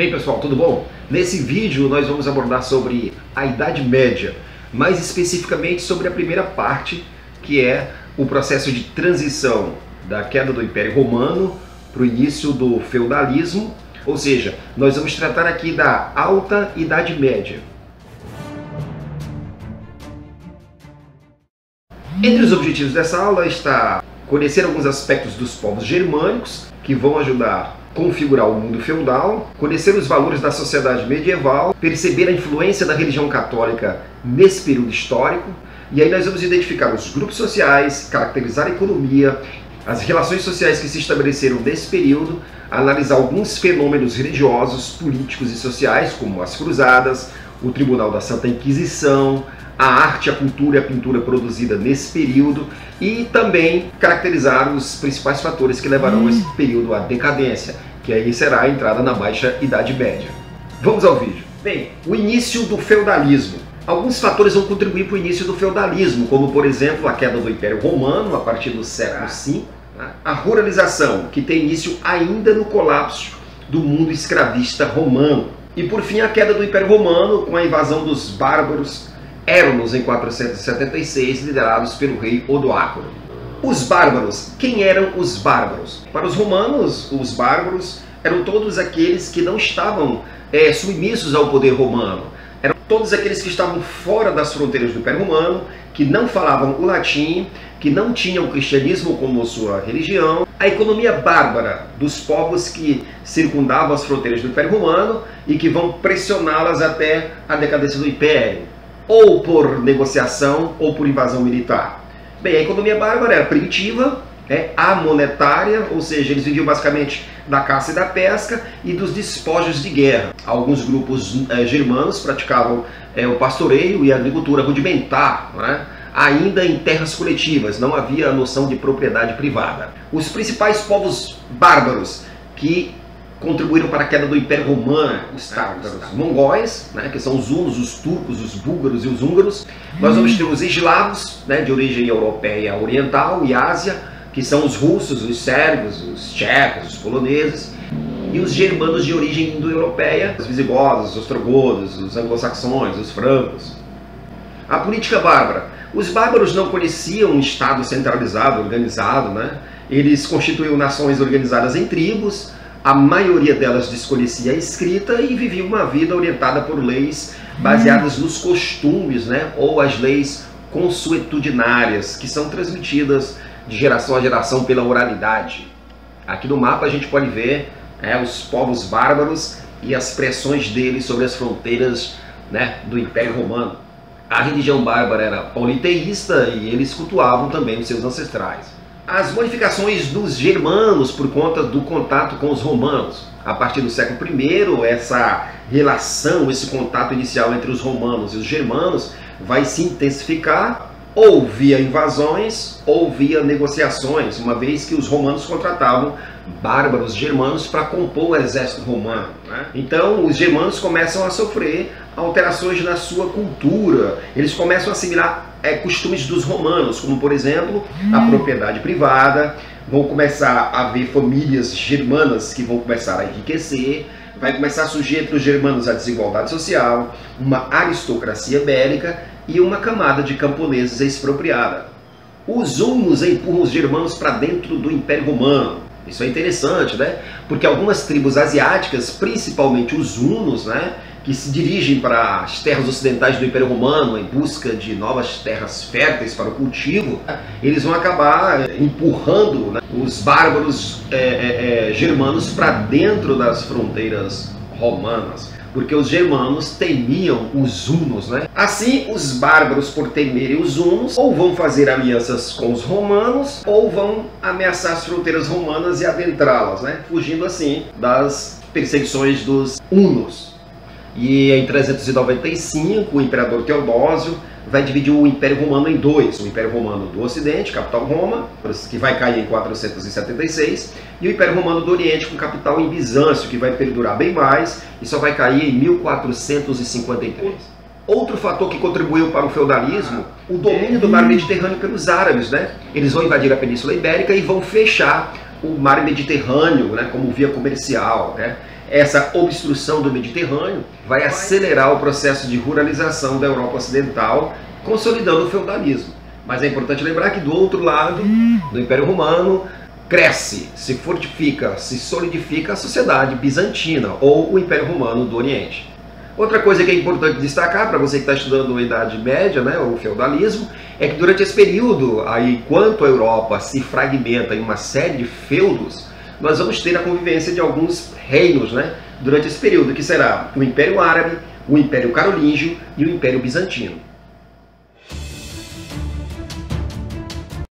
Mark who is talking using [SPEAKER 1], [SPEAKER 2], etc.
[SPEAKER 1] Bem pessoal, tudo bom? Nesse vídeo nós vamos abordar sobre a Idade Média, mais especificamente sobre a primeira parte, que é o processo de transição da queda do Império Romano para o início do feudalismo, ou seja, nós vamos tratar aqui da Alta Idade Média. Entre os objetivos dessa aula está conhecer alguns aspectos dos povos germânicos que vão ajudar configurar o mundo feudal, conhecer os valores da sociedade medieval, perceber a influência da religião católica nesse período histórico, e aí nós vamos identificar os grupos sociais, caracterizar a economia, as relações sociais que se estabeleceram nesse período, analisar alguns fenômenos religiosos, políticos e sociais, como as cruzadas, o Tribunal da Santa Inquisição, a arte, a cultura e a pintura produzida nesse período e também caracterizar os principais fatores que levarão esse período à decadência, que aí será a entrada na Baixa Idade Média. Vamos ao vídeo. Bem, o início do feudalismo. Alguns fatores vão contribuir para o início do feudalismo, como por exemplo a queda do Império Romano a partir do século V, né? a ruralização, que tem início ainda no colapso do mundo escravista romano, e por fim a queda do Império Romano com a invasão dos bárbaros Éramos em 476 liderados pelo rei Odoacro. Os bárbaros. Quem eram os bárbaros? Para os romanos, os bárbaros eram todos aqueles que não estavam é, submissos ao poder romano. Eram todos aqueles que estavam fora das fronteiras do Império Romano, que não falavam o latim, que não tinham o cristianismo como sua religião. A economia bárbara dos povos que circundavam as fronteiras do Império Romano e que vão pressioná-las até a decadência do Império ou por negociação ou por invasão militar? Bem, a economia bárbara era primitiva, é amonetária, ou seja, eles viviam basicamente da caça e da pesca e dos despojos de guerra. Alguns grupos é, germanos praticavam é, o pastoreio e a agricultura rudimentar, né? ainda em terras coletivas, não havia a noção de propriedade privada. Os principais povos bárbaros que contribuíram para a queda do Império Romano, os tártaros, os mongóis, né, que são os hunos, os turcos, os búlgaros e os húngaros. Nós vamos ter os eslavos, né, de origem europeia oriental e Ásia, que são os russos, os sérvios, os tchecos, os poloneses, e os germanos de origem indo-europeia, os visigodos, os ostrogodos, os anglo-saxões, os francos. A política bárbara. Os bárbaros não conheciam um Estado centralizado, organizado, né? Eles constituíam nações organizadas em tribos, a maioria delas desconhecia a escrita e vivia uma vida orientada por leis baseadas nos costumes, né? ou as leis consuetudinárias, que são transmitidas de geração a geração pela oralidade. Aqui no mapa a gente pode ver é, os povos bárbaros e as pressões deles sobre as fronteiras né, do Império Romano. A religião bárbara era politeísta e eles cultuavam também os seus ancestrais as modificações dos germanos por conta do contato com os romanos. A partir do século I, essa relação, esse contato inicial entre os romanos e os germanos vai se intensificar ou via invasões ou via negociações, uma vez que os romanos contratavam bárbaros germanos para compor o exército romano. Né? Então, os germanos começam a sofrer alterações na sua cultura, eles começam a assimilar é, costumes dos romanos, como por exemplo a hum. propriedade privada, vão começar a haver famílias germanas que vão começar a enriquecer, vai começar a surgir entre os germanos a desigualdade social, uma aristocracia bélica e uma camada de camponeses expropriada. Os hunos empurram os germanos para dentro do Império Romano. Isso é interessante, né? Porque algumas tribos asiáticas, principalmente os hunos, né, que se dirigem para as terras ocidentais do Império Romano em busca de novas terras férteis para o cultivo, eles vão acabar empurrando né, os bárbaros é, é germanos para dentro das fronteiras romanas porque os germanos temiam os hunos, né? Assim, os bárbaros, por temerem os hunos, ou vão fazer alianças com os romanos, ou vão ameaçar as fronteiras romanas e adentrá-las, né? Fugindo assim das perseguições dos hunos. E em 395, o imperador Teodósio vai dividir o Império Romano em dois. O Império Romano do Ocidente, capital Roma, que vai cair em 476, e o Império Romano do Oriente, com capital em Bizâncio, que vai perdurar bem mais e só vai cair em 1453. Outro fator que contribuiu para o feudalismo, o domínio do mar Mediterrâneo pelos árabes. Né? Eles vão invadir a Península Ibérica e vão fechar o mar Mediterrâneo né, como via comercial. Né? essa obstrução do Mediterrâneo vai acelerar o processo de ruralização da Europa Ocidental, consolidando o feudalismo. Mas é importante lembrar que do outro lado, do Império Romano, cresce, se fortifica, se solidifica a sociedade bizantina ou o Império Romano do Oriente. Outra coisa que é importante destacar para você que está estudando a Idade Média, né, o feudalismo, é que durante esse período, aí, enquanto a Europa se fragmenta em uma série de feudos, nós vamos ter a convivência de alguns reinos né, durante esse período, que será o Império Árabe, o Império Carolíngio e o Império Bizantino.